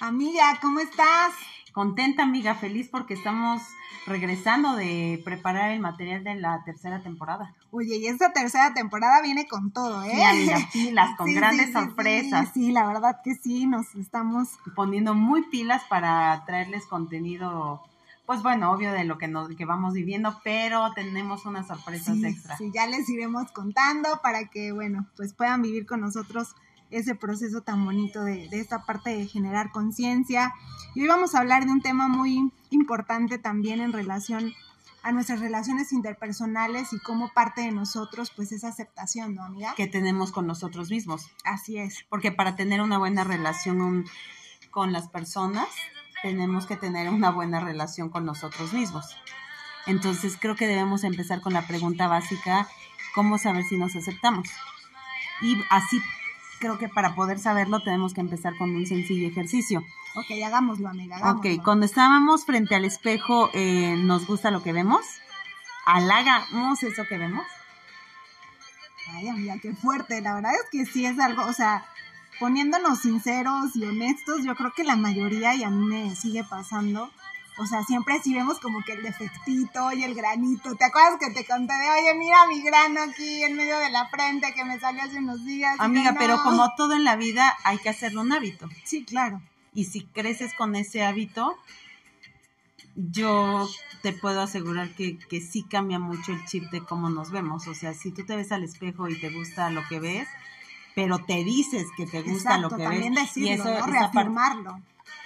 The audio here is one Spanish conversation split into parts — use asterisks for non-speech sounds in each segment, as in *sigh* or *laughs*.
Amiga, ¿cómo estás? Contenta, amiga, feliz porque estamos regresando de preparar el material de la tercera temporada. Oye, y esta tercera temporada viene con todo, ¿eh? Sí, amiga, pilas, *laughs* con Sí, grandes sí, sorpresas. Sí, sí, la verdad que sí, nos estamos... Poniendo muy pilas para traerles contenido, pues bueno, obvio de lo que, nos, que vamos viviendo, pero tenemos unas sorpresas Sí, extra. sí, ya les iremos contando para que, bueno, pues puedan vivir con nosotros ese proceso tan bonito de, de esta parte de generar conciencia. Y hoy vamos a hablar de un tema muy importante también en relación a nuestras relaciones interpersonales y cómo parte de nosotros, pues, esa aceptación, ¿no, amiga? que tenemos con nosotros mismos. Así es. Porque para tener una buena relación con las personas, tenemos que tener una buena relación con nosotros mismos. Entonces creo que debemos empezar con la pregunta básica, ¿cómo saber si nos aceptamos? Y así creo que para poder saberlo tenemos que empezar con un sencillo ejercicio. Ok, hagámoslo, amiga. Hagámoslo. Ok, cuando estábamos frente al espejo, eh, ¿nos gusta lo que vemos? ¿Halagamos eso que vemos? Ay, amiga, qué fuerte. La verdad es que sí es algo, o sea, poniéndonos sinceros y honestos, yo creo que la mayoría, y a mí me sigue pasando, o sea, siempre sí vemos como que el defectito y el granito. ¿Te acuerdas que te conté de, oye, mira mi grano aquí en medio de la frente que me salió hace unos días? Amiga, pero como todo en la vida, hay que hacerlo un hábito. Sí, claro. Y si creces con ese hábito, yo te puedo asegurar que, que sí cambia mucho el chip de cómo nos vemos. O sea, si tú te ves al espejo y te gusta lo que ves, pero te dices que te gusta Exacto, lo que también ves, decirlo, y eso, ¿no? Reafirmarlo.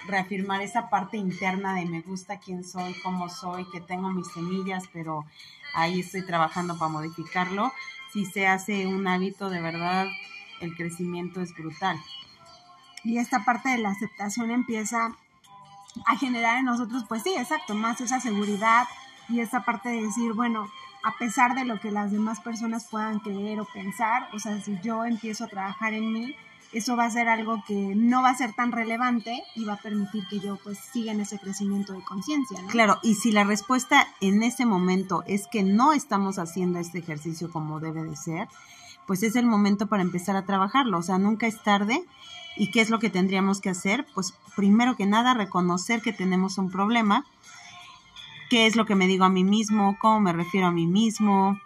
Reafirmar esa parte interna de me gusta quién soy, cómo soy, que tengo mis semillas, pero ahí estoy trabajando para modificarlo. Si se hace un hábito, de verdad, el crecimiento es brutal. y esta parte de la aceptación empieza a generar en nosotros, pues sí, exacto, más esa seguridad y esta parte de decir, bueno, a pesar de lo que las demás personas puedan creer o pensar, o sea, si yo empiezo a trabajar en mí, eso va a ser algo que no va a ser tan relevante y va a permitir que yo pues siga en ese crecimiento de conciencia, ¿no? Claro, y si la respuesta en ese momento es que no estamos haciendo este ejercicio como debe de ser, pues es el momento para empezar a trabajarlo. O sea, nunca es tarde. ¿Y qué es lo que tendríamos que hacer? Pues primero que nada, reconocer que tenemos un problema. ¿Qué es lo que me digo a mí mismo? ¿Cómo me refiero a mí mismo?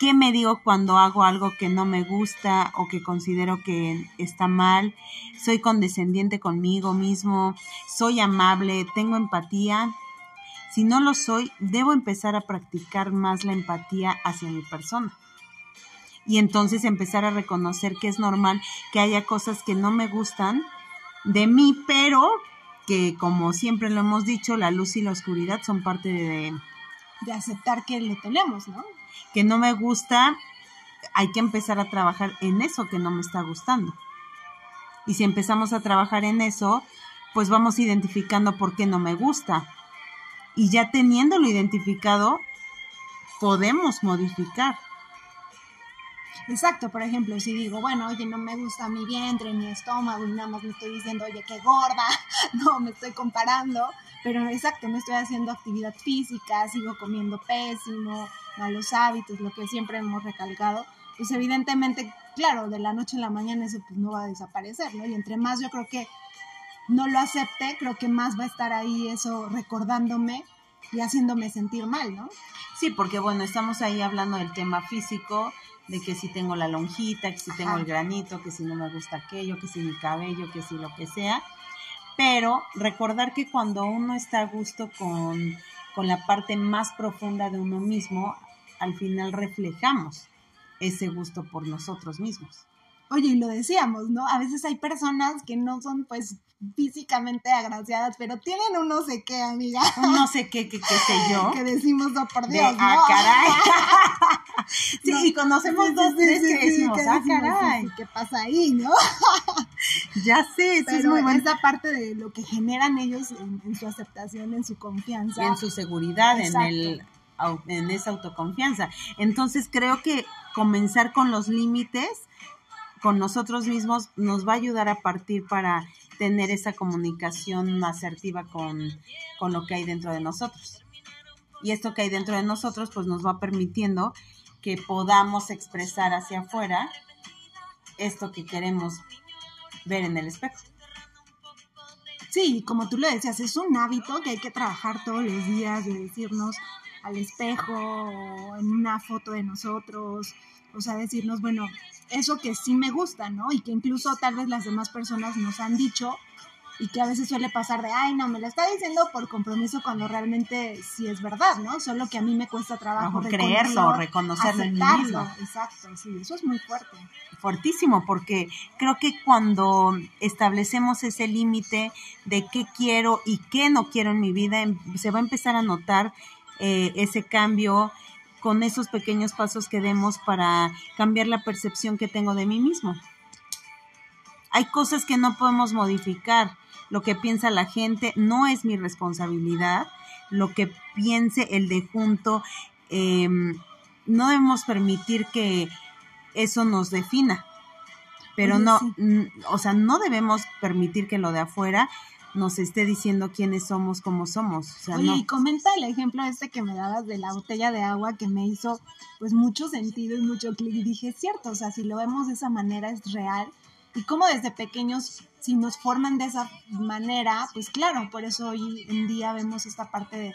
¿Qué me digo cuando hago algo que no me gusta o que considero que está mal? ¿Soy condescendiente conmigo mismo? ¿Soy amable? ¿Tengo empatía? Si no lo soy, debo empezar a practicar más la empatía hacia mi persona. Y entonces empezar a reconocer que es normal que haya cosas que no me gustan de mí, pero que como siempre lo hemos dicho, la luz y la oscuridad son parte de, aceptar que lo tenemos, ¿no? Que no me gusta, hay que empezar a trabajar en eso que no me está gustando. Y si empezamos a trabajar en eso, pues vamos identificando por qué no me gusta. Y ya teniéndolo identificado, podemos modificar. Exacto, por ejemplo, si digo, bueno, oye, no me gusta mi vientre, mi estómago, y nada más me estoy diciendo, oye, qué gorda, *laughs* no, me estoy comparando, pero exacto, no estoy haciendo actividad física, sigo comiendo pésimo, malos hábitos, lo que siempre hemos recalcado, pues evidentemente, claro, de la noche a la mañana eso pues no va a desaparecer, ¿no? Y entre más yo creo que no lo acepte, creo que más va a estar ahí eso recordándome y haciéndome sentir mal, ¿no? Sí, porque bueno, estamos ahí hablando del tema físico, de que si tengo la lonjita, que si tengo el granito, que si no me gusta aquello, que si mi cabello, que si lo que sea. Pero recordar que cuando uno está a gusto con, con la parte más profunda de uno mismo, al final reflejamos ese gusto por nosotros mismos. Oye, y lo decíamos, ¿no? A veces hay personas que no son, pues, físicamente agraciadas, pero tienen un no sé qué, amiga. Un no sé qué, qué, qué sé yo. Que decimos, no, por De, Dios, ah, ¿no? caray. *laughs* sí, No. y conocemos Sí, dos, tres sí, que decimos, que ah, decimos, caray. ¿Qué pasa ahí, no? *laughs* Ya sé, eso es Pero muy bueno. esa parte de lo que generan ellos en, en su aceptación, en su confianza. y en su seguridad, en el en esa autoconfianza. Entonces creo que comenzar con los límites con nosotros mismos nos va a ayudar a partir para tener esa comunicación asertiva con, con lo que hay dentro de nosotros. Y esto que hay dentro de nosotros pues nos va permitiendo que podamos expresar hacia afuera esto que queremos ver en el espejo. Sí, como tú lo decías, es un hábito que hay que trabajar todos los días, de decirnos al espejo o en una foto de nosotros, o sea, decirnos, bueno, eso que sí me gusta, ¿no? Y que incluso tal vez las demás personas nos han dicho y que a veces suele pasar de, ay, no, me lo está diciendo por compromiso cuando realmente sí es verdad, ¿no? Solo que a mí me cuesta trabajo creerlo, reconocerlo en mí mismo. Exacto, sí, eso es muy fuerte. Fuertísimo, porque creo que cuando establecemos ese límite de qué quiero y qué no quiero en mi vida, em, se va a empezar a notar eh, ese cambio con esos pequeños pasos que demos para cambiar la percepción que tengo de mí mismo. Hay cosas que no podemos modificar, lo que piensa la gente no es mi responsabilidad, lo que piense el de junto, em, no debemos permitir que eso nos defina, pero no, o sea, no debemos permitir que lo de afuera nos esté diciendo quiénes somos, cómo somos. O sea, Oye, y comenta el ejemplo este que me dabas de la botella de agua que me hizo pues mucho sentido y mucho clic. Y dije, cierto, o sea, si lo vemos de esa manera es real. Y como desde pequeños si nos forman de esa manera, pues claro, por eso hoy en día vemos esta parte de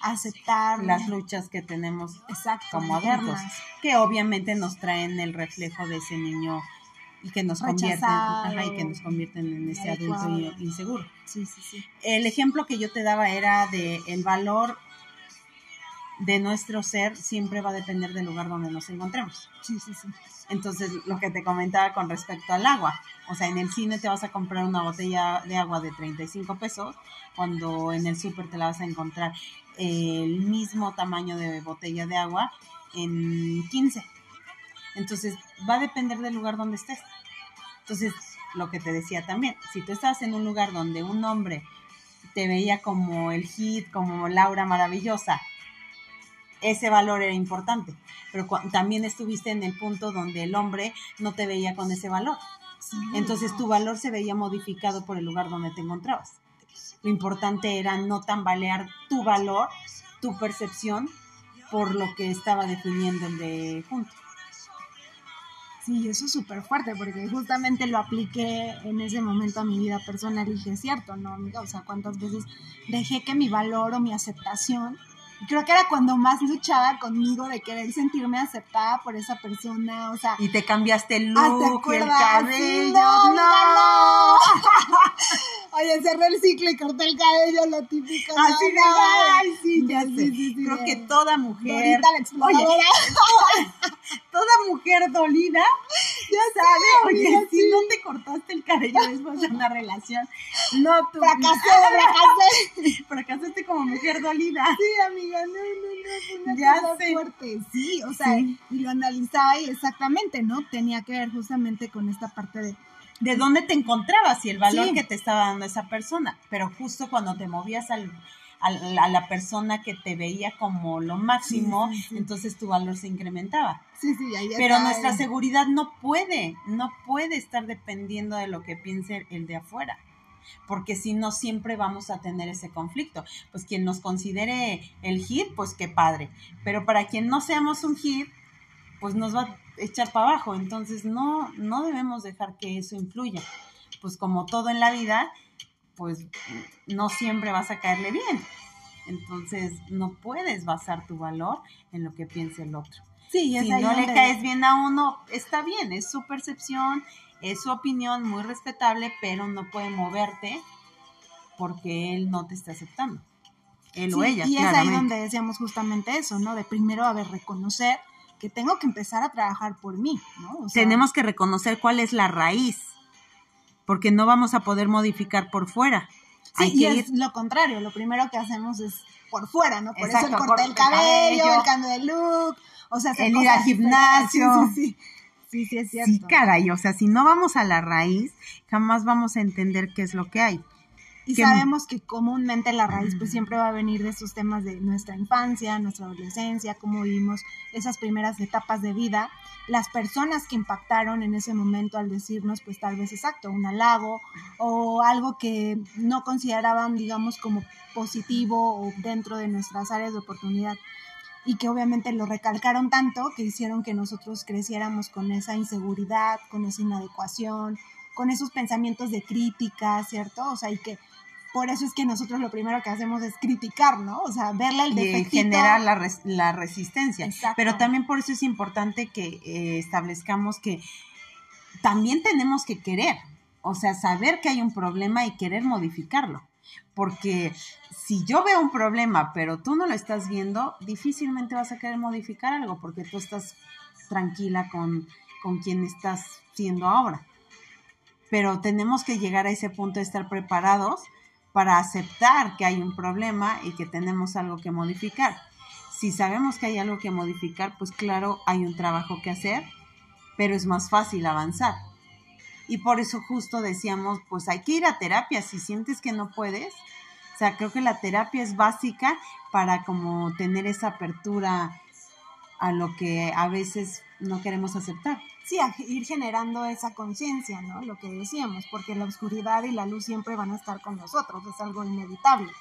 aceptar las luchas que tenemos Exacto, como adultos, que obviamente nos traen el reflejo de ese niño y que nos convierten, y que nos convierten en ese adulto inseguro. Sí, sí, sí. El ejemplo que yo te daba era de el valor de nuestro ser siempre va a depender del lugar donde nos encontremos. Sí, sí, sí. Entonces, lo que te comentaba con respecto al agua, o sea, en el cine te vas a comprar una botella de agua de 35 pesos, cuando en el súper te la vas a encontrar el mismo tamaño de botella de agua en 15. Entonces, va a depender del lugar donde estés. Entonces, lo que te decía también, si tú estás en un lugar donde un hombre te veía como el hit, como Laura maravillosa, ese valor era importante, pero también estuviste en el punto donde el hombre no te veía con ese valor. Entonces tu valor se veía modificado por el lugar donde te encontrabas. Lo importante era no tambalear tu valor, tu percepción, por lo que estaba definiendo el de junto. Sí, eso es súper fuerte porque justamente lo apliqué en ese momento a mi vida personal y dije, cierto, ¿no, amiga? O sea, cuántas veces dejé que mi valor o mi aceptación creo que era cuando más luchaba conmigo de querer sentirme aceptada por esa persona, o sea. Y te cambiaste el ah, look, el cabello. no, no. *laughs* Oye, cerré el ciclo y corté el cabello, lo típico. Así de, ay, sí, ya sé. Creo que toda mujer. Oye, *laughs* toda mujer dolida, ya sabe, oye, no te cortaste el cabello después de una relación, no tú. Fracasé, fracasé. Fracasaste como mujer dolida. Sí, amiga, no, no, no, ya sé. fuerte. Sí, o sea, y lo analizaba y exactamente, ¿no? Tenía que ver justamente con esta parte de de dónde te encontrabas y el valor que te estaba dando esa persona. Pero justo cuando te movías al, a la persona que te veía como lo máximo, entonces tu valor se incrementaba. Sí, sí, ahí Pero nuestra seguridad no puede, no puede estar dependiendo de lo que piense el de afuera porque si no siempre vamos a tener ese conflicto. Pues quien nos considere el hit, pues qué padre, pero para quien no seamos un hit, pues nos va a echar para abajo, entonces no, no debemos dejar que eso influya. Pues como todo en la vida, pues no siempre vas a caerle bien. Entonces no puedes basar tu valor en lo que piense el otro. Sí, si no le caes bien a uno, está bien, es su percepción, es su opinión muy respetable, pero no puede moverte porque él no te está aceptando. Él o ella. Y es ahí donde decíamos justamente eso, ¿no? De primero, a ver, reconocer que tengo que empezar a trabajar por mí, ¿no? Tenemos que reconocer cuál es la raíz, porque no vamos a poder modificar por fuera. Sí, y es lo contrario, lo primero que hacemos es por fuera, ¿no? Por eso el corte del cabello, el cambio de look, o sea, el ir al gimnasio. Sí, sí, sí, es cierto. Sí, caray, o sea, si no vamos a la raíz, jamás vamos a entender qué es lo que hay. Y sabemos que comúnmente la raíz pues siempre va a venir de esos temas de nuestra infancia, nuestra adolescencia, cómo vivimos esas primeras etapas de vida, las personas que impactaron en ese momento al decirnos pues tal vez exacto, un halago o algo que no consideraban digamos como positivo o dentro de nuestras áreas de oportunidad y que obviamente lo recalcaron tanto que hicieron que nosotros creciéramos con esa inseguridad, con esa inadecuación, con esos pensamientos de crítica, ¿cierto? O sea, y que por eso es que nosotros lo primero que hacemos es criticar, ¿no? O sea, verle el y defectito. generar la, res- la resistencia. Exacto. Pero también por eso es importante que eh, establezcamos que también tenemos que querer, o sea, saber que hay un problema y querer modificarlo. Porque si yo veo un problema, pero tú no lo estás viendo, difícilmente vas a querer modificar algo porque tú estás tranquila con, con quien estás siendo ahora. Pero tenemos que llegar a ese punto de estar preparados para aceptar que hay un problema y que tenemos algo que modificar. Si sabemos que hay algo que modificar, pues claro, hay un trabajo que hacer, pero es más fácil avanzar. Y por eso justo decíamos, pues hay que ir a terapia si sientes que no puedes. O sea, creo que la terapia es básica para como tener esa apertura a lo que a veces no queremos aceptar. Sí, a ir generando esa conciencia, ¿no? Lo que decíamos, porque la oscuridad y la luz siempre van a estar con nosotros, es algo inevitable.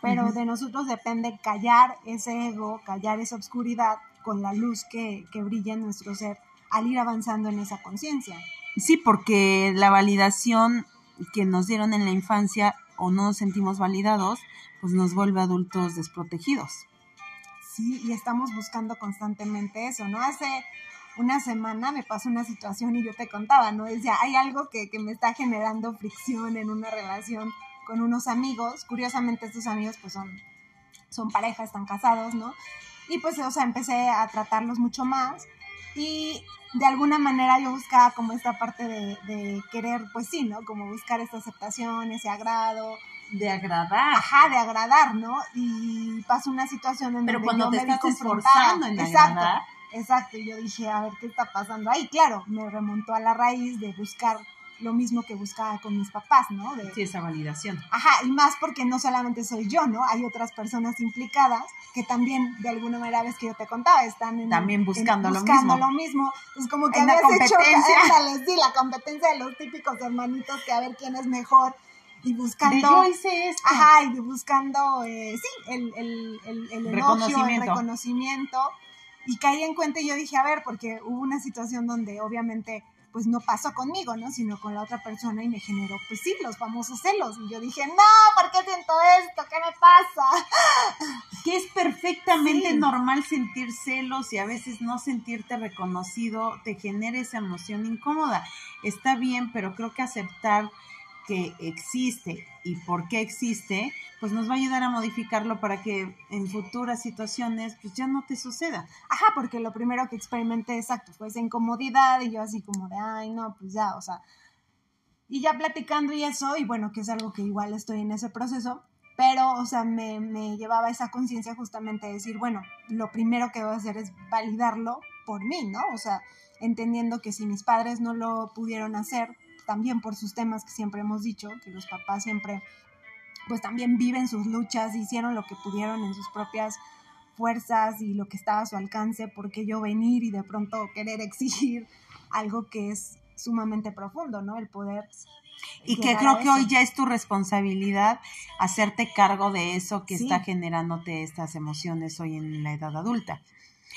Pero de nosotros depende callar ese ego, callar esa oscuridad con la luz que, que brilla en nuestro ser al ir avanzando en esa conciencia. Sí, porque la validación que nos dieron en la infancia o no nos sentimos validados, pues nos vuelve adultos desprotegidos. Sí, y estamos buscando constantemente eso, ¿no? Hace una semana me pasó una situación y yo te contaba, ¿no? Decía, hay algo que, que me está generando fricción en una relación con unos amigos. Curiosamente estos amigos pues son, son pareja, están casados, ¿no? Y pues, o sea, empecé a tratarlos mucho más y de alguna manera yo buscaba como esta parte de, de querer, pues sí, ¿no? Como buscar esta aceptación, ese agrado, De agradar. ajá, de agradar, ¿no? Y pasó una situación en Pero donde cuando yo te me estás esforzando en exacto, agradar, exacto, y yo dije, a ver qué está pasando ahí. Claro, me remontó a la raíz de buscar lo mismo que buscaba con mis papás, ¿no? De, sí, esa validación. Ajá, y más porque no solamente soy yo, ¿no? Hay otras personas implicadas que también, de alguna manera, ves que yo te contaba, están en, También en- buscando lo buscando mismo. lo mismo. Es como que En hecho, competencia. ándale, sí, la competencia de los típicos hermanitos que a ver quién es mejor y buscando... De yo hice esto. Ajá, y buscando, eh, sí, el, el, el, el elogio, el Reconocimiento. reconocimiento. Y caí en cuenta y yo dije, a ver, porque hubo una situación donde obviamente pues no pasó conmigo, ¿no? Sino con la otra persona y me generó, pues sí, los famosos celos. Y yo dije, no, ¿por qué siento esto? ¿Qué me pasa? Que es perfectamente Sí. normal sentir celos y a veces no sentirte reconocido te genera esa emoción incómoda. Está bien, pero creo que aceptar que existe y por qué existe, pues nos va a ayudar a modificarlo para que en futuras situaciones pues ya no te suceda. Ajá, porque lo primero que experimenté, exacto, fue esa incomodidad y yo así como de, ay, no, pues ya, o sea, y ya platicando y eso, y bueno, que es algo que igual estoy en ese proceso, pero, o sea, me, me llevaba esa conciencia justamente de decir, bueno, lo primero que voy a hacer es validarlo por mí, ¿no? O sea, entendiendo que si mis padres no lo pudieron hacer, también por sus temas que siempre hemos dicho, que los papás siempre, pues también viven sus luchas, hicieron lo que pudieron en sus propias fuerzas y lo que estaba a su alcance, porque yo venir y de pronto querer exigir algo que es sumamente profundo, ¿no? El poder. Y que creo que hoy ya es tu responsabilidad hacerte cargo de eso que Sí. está generándote estas emociones hoy en la edad adulta.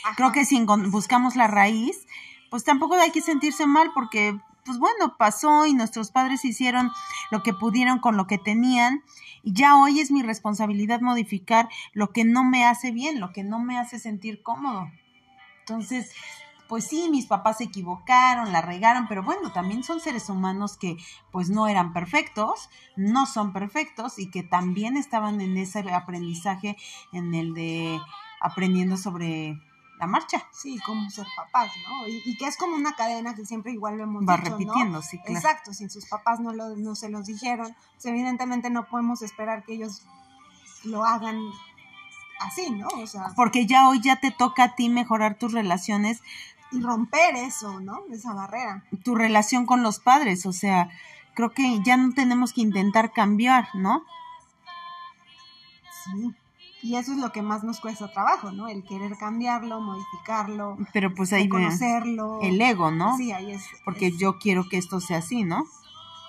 Ajá. Creo que si buscamos la raíz, pues tampoco hay que sentirse mal porque, pues bueno, pasó y nuestros padres hicieron lo que pudieron con lo que tenían y ya hoy es mi responsabilidad modificar lo que no me hace bien, lo que no me hace sentir cómodo. Entonces, pues sí, mis papás se equivocaron, la regaron, pero bueno, también son seres humanos que pues no eran perfectos, no son perfectos y que también estaban en ese aprendizaje, en el de aprendiendo sobre la marcha. Sí, como ser papás, ¿no? Y, y que es como una cadena que siempre igual lo hemos Va dicho, ¿no? repitiendo, sí, claro. Exacto, si sus papás no, lo, no se los dijeron, pues evidentemente no podemos esperar que ellos lo hagan así, ¿no? O sea, Porque ya hoy ya te toca a ti mejorar tus relaciones, y romper eso, ¿no? Esa barrera. tu relación con los padres, o sea, creo que ya no tenemos que intentar cambiar, ¿no? Sí. Y eso es lo que más nos cuesta trabajo, ¿no? El querer cambiarlo, modificarlo, Pero pues ahí conocerlo. el ego, ¿no? Sí, ahí es. Porque es- yo quiero que esto sea así, ¿no?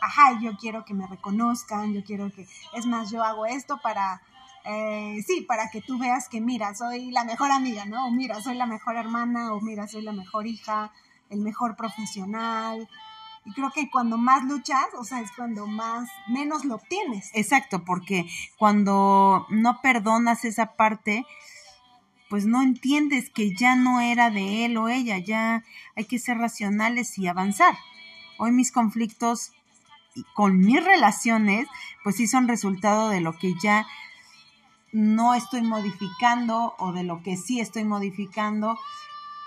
ajá, yo quiero que me reconozcan, yo quiero que, es más, yo hago esto para, eh, sí, para que tú veas que, mira, soy la mejor amiga, ¿no? O mira, soy la mejor hermana, o mira, soy la mejor hija, el mejor profesional. Y creo que cuando más luchas, o sea, es cuando más, menos lo obtienes. Exacto, porque cuando no perdonas esa parte, pues no entiendes que ya no era de él o ella, ya hay que ser racionales y avanzar. Hoy mis conflictos con mis relaciones, pues sí son resultado de lo que ya no estoy modificando o de lo que sí estoy modificando.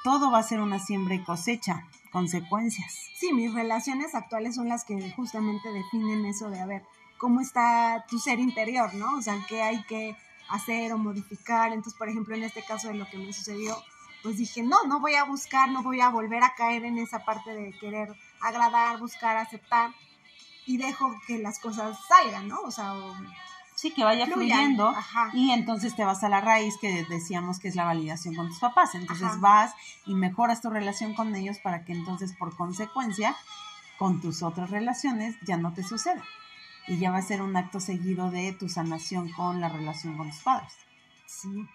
Todo va a ser una siembra y cosecha, consecuencias. Sí, mis relaciones actuales son las que justamente definen eso de, a ver, cómo está tu ser interior, ¿no? O sea, qué hay que hacer o modificar. Entonces, por ejemplo, en este caso de lo que me sucedió, pues dije, no, no voy a buscar, no voy a volver a caer en esa parte de querer agradar, buscar, aceptar y dejo que las cosas salgan, ¿no? O sea, sí, que vaya fluyendo y entonces te vas a la raíz que decíamos que es la validación con tus papás. Entonces vas y mejoras tu relación con ellos para que entonces por consecuencia con tus otras relaciones ya no te suceda. Y ya va a ser un acto seguido de tu sanación con la relación con tus padres. Sí.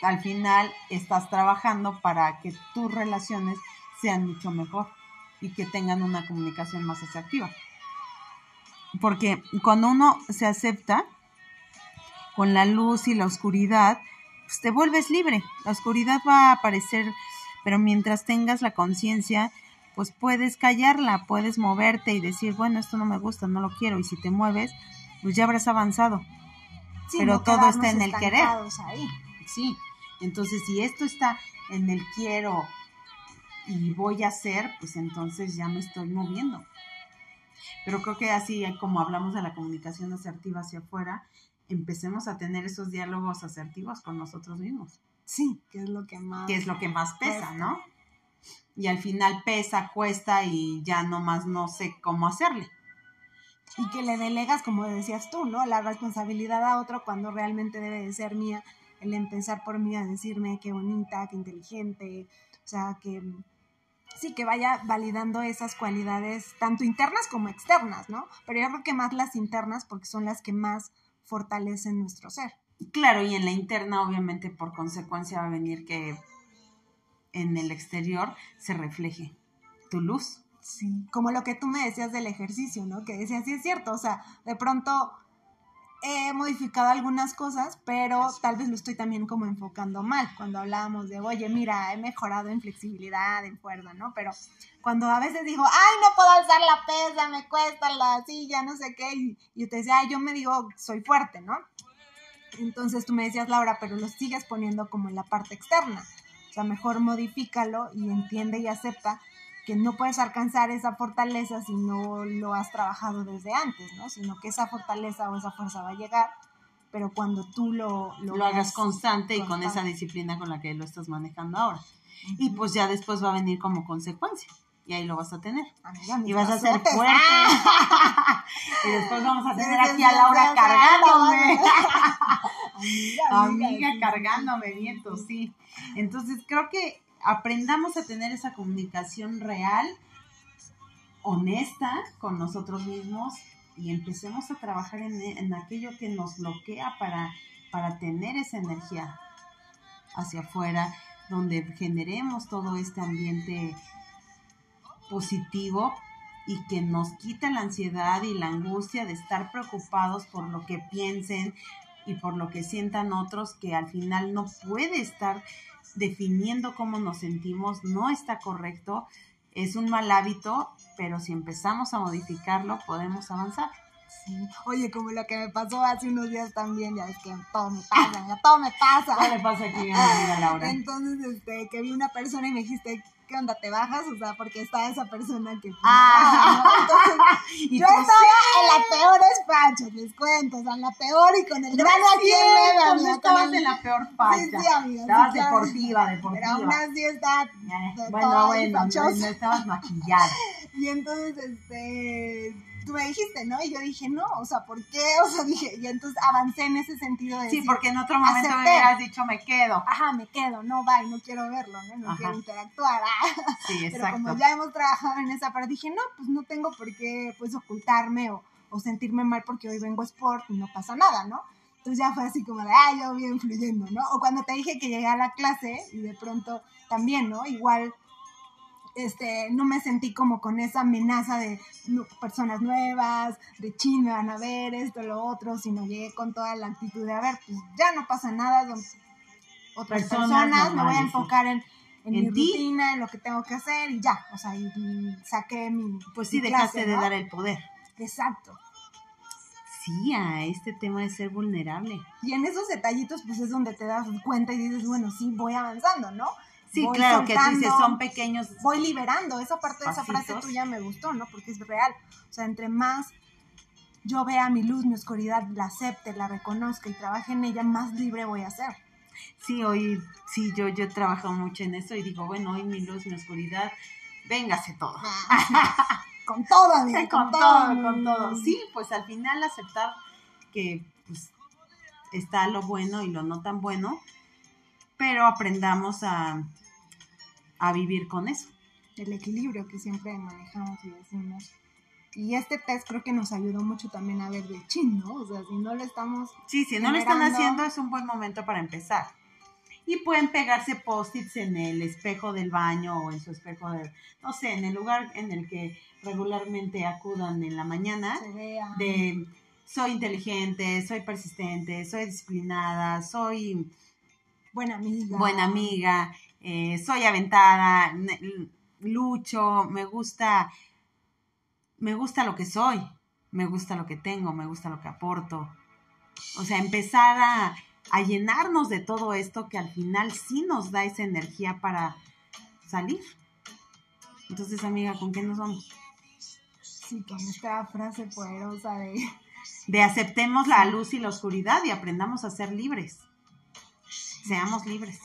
Al final estás trabajando para que tus relaciones sean mucho mejor y que tengan una comunicación más asertiva. Porque cuando uno se acepta con la luz y la oscuridad, pues te vuelves libre. La oscuridad va a aparecer, pero mientras tengas la conciencia, pues puedes callarla, puedes moverte y decir, bueno, esto no me gusta, no lo quiero. Y si te mueves, pues ya habrás avanzado. pero todo está en el querer. Ahí. Sí. Entonces, si esto está en el quiero y voy a hacer, pues entonces ya me estoy moviendo. Pero creo que así como hablamos de la comunicación asertiva hacia afuera, empecemos a tener esos diálogos asertivos con nosotros mismos. Sí, que es lo que más... Que es lo que más pesa, ¿no? Y al final pesa, cuesta y ya nomás no sé cómo hacerle. Y que le delegas, como decías tú, ¿no? La responsabilidad a otro cuando realmente debe de ser mía. El empezar por mí a decirme qué bonita, qué inteligente, o sea, que sí, que vaya validando esas cualidades, tanto internas como externas, ¿no? Pero yo creo que más las internas porque son las que más fortalecen nuestro ser. Claro, y en la interna obviamente por consecuencia va a venir que en el exterior se refleje tu luz. Sí, como lo que tú me decías del ejercicio, ¿no? Que decías, sí es cierto, o sea, de pronto he modificado algunas cosas, pero tal vez lo estoy también como enfocando mal. Cuando hablábamos de, oye, mira, he mejorado en flexibilidad, en fuerza, ¿no? Pero cuando a veces digo, ay, no puedo alzar la pesa, me cuesta la silla, no sé qué, y, yo te decía, ay, yo me digo, soy fuerte, ¿no? Entonces tú me decías, Laura, pero lo sigues poniendo como en la parte externa. O sea, mejor modifícalo y entiende y acepta que no puedes alcanzar esa fortaleza si no lo has trabajado desde antes, ¿no? Sino que esa fortaleza o esa fuerza va a llegar, pero cuando tú lo... Lo, hagas constante, y con esa disciplina con la que lo estás manejando ahora. Y pues ya después va a venir como consecuencia. Y ahí lo vas a tener. y vas a ser fuerte. *laughs* y después vamos a tener aquí a Laura cargándome. amiga, cargándome, viento, sí. Entonces creo que aprendamos a tener esa comunicación real, honesta con nosotros mismos y empecemos a trabajar en, aquello que nos bloquea para, para tener esa energía hacia afuera, donde generemos todo este ambiente positivo y que nos quita la ansiedad y la angustia de estar preocupados por lo que piensen y por lo que sientan otros, que al final no puede estar definiendo cómo nos sentimos no está correcto, es un mal hábito, pero si empezamos a modificarlo podemos avanzar. Oye, como lo que me pasó hace unos días también, ya es que todo me pasa, ya todo me pasa. ¿Qué le pasa aquí a Laura? Entonces, este, que vi una persona y me dijiste, ¿qué onda? ¿Te bajas? O sea, porque está esa persona que... Ah, *laughs* Entonces, yo estaba en la peor facha, les cuento, o sea, en la peor y con el grano aquí en medio. No estabas en la peor facha. Sí, sí, amiga. Estabas deportiva, deportiva. Pero aún así está... Bueno, bueno, no, no estabas maquillada. *laughs* Y entonces, este tú me dijiste, ¿no? Y yo dije, no, o sea, ¿por qué? *laughs* O sea, dije, y entonces avancé en ese sentido de Sí, porque en otro momento me hubieras dicho, me quedo. Ajá, me quedo, no, bye, no quiero verlo, ¿no? No quiero interactuar. Ah. *laughs* Sí, exacto. Pero como ya hemos trabajado en esa parte, dije, no, pues no tengo por qué, pues, ocultarme o, o sentirme mal porque hoy vengo a sport y no pasa nada, ¿no? Entonces ya fue así como de, ah, yo bien fluyendo, ¿no? O cuando te dije que llegué a la clase y de pronto también, ¿no? Igual este, no me sentí como con esa amenaza de personas nuevas, de chin, me van a ver esto, lo otro, sino llegué con toda la actitud de, a ver, pues ya no pasa nada, otras Personas personas, me voy a enfocar en, en, En mi ti. rutina, en lo que tengo que hacer y ya, o sea, y, y saqué mi... Pues sí, mi dejaste clase, de dar el poder. Exacto. Sí, a este tema de ser vulnerable. Y en esos detallitos, pues es donde te das cuenta y dices, bueno, sí, voy avanzando, ¿no? Sí, Voy claro, que tú dices, son pequeños. voy liberando. Esa parte de esa frase tuya me gustó, ¿no? Porque es real. O sea, entre más yo vea mi luz, mi oscuridad, la acepte, la reconozca y trabaje en ella, más libre voy a ser. Sí, hoy, sí, yo, yo he trabajado mucho en eso y digo, bueno, hoy mi luz, mi oscuridad, véngase todo. *laughs* con todo, amiga, con, todo, con todo. Sí, pues al final aceptar que pues, está lo bueno y lo no tan bueno, pero aprendamos a, a vivir con eso. El equilibrio que siempre manejamos y decimos. Y este test creo que nos ayudó mucho también a ver de chin, ¿no? O sea, si no le estamos Sí, si no lo están haciendo es un buen momento para empezar. Y pueden pegarse post-its en el espejo del baño o en su espejo de, no sé, en el lugar en el que regularmente acudan en la mañana, se vea. de soy inteligente, soy persistente, soy disciplinada, soy buena amiga. buena amiga, eh, soy aventada, lucho, me gusta, me gusta lo que soy, me gusta lo que tengo, me gusta lo que aporto. O sea, empezar a, a llenarnos de todo esto que al final sí nos da esa energía para salir. Entonces, amiga, ¿con qué nos vamos? Sí, con esta frase poderosa de De aceptemos la luz y la oscuridad y aprendamos a ser libres. Seamos libres.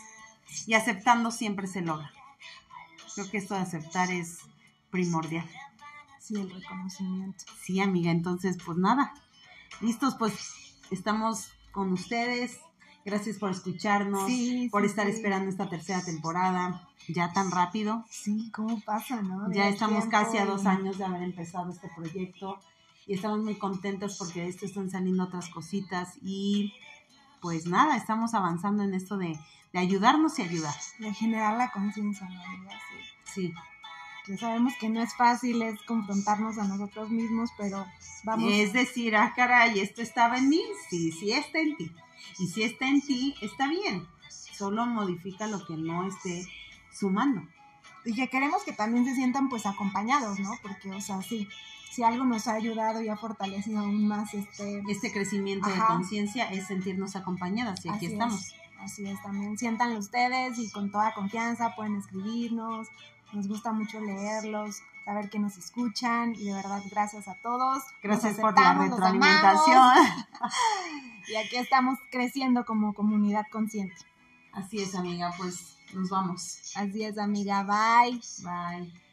Y aceptando siempre se logra. Creo que esto de aceptar es primordial. sí, el reconocimiento. Sí, amiga, entonces pues nada. Listos, pues estamos con ustedes. Gracias por escucharnos, Sí, por sí, estar sí. esperando esta tercera temporada. Ya tan rápido. Sí, ¿cómo pasa, no? Ya estamos tiempo casi a dos años de haber empezado este proyecto y estamos muy contentos porque de esto están saliendo otras cositas y pues nada, estamos avanzando en esto de, de ayudarnos y ayudar. De generar la conciencia, ¿no? Sí. Sí, Que sabemos que no es fácil, es confrontarnos a nosotros mismos, pero vamos. es decir, ah, caray, esto estaba en mí, sí, sí está en ti. Y si está en ti, está bien. Solo modifica lo que no esté sumando. Y que queremos que también se sientan pues acompañados, ¿no? Porque, o sea, sí, si algo nos ha ayudado y ha fortalecido aún más este... Este crecimiento de conciencia es sentirnos acompañadas y aquí Así estamos. es, así es, también siéntanlo ustedes y con toda confianza pueden escribirnos. Nos gusta mucho leerlos, saber que nos escuchan y de verdad gracias a todos. Gracias por la retroalimentación. *laughs* Y aquí estamos creciendo como comunidad consciente. Así es, amiga, pues nos vamos. Así es, amiga. Bye. Bye.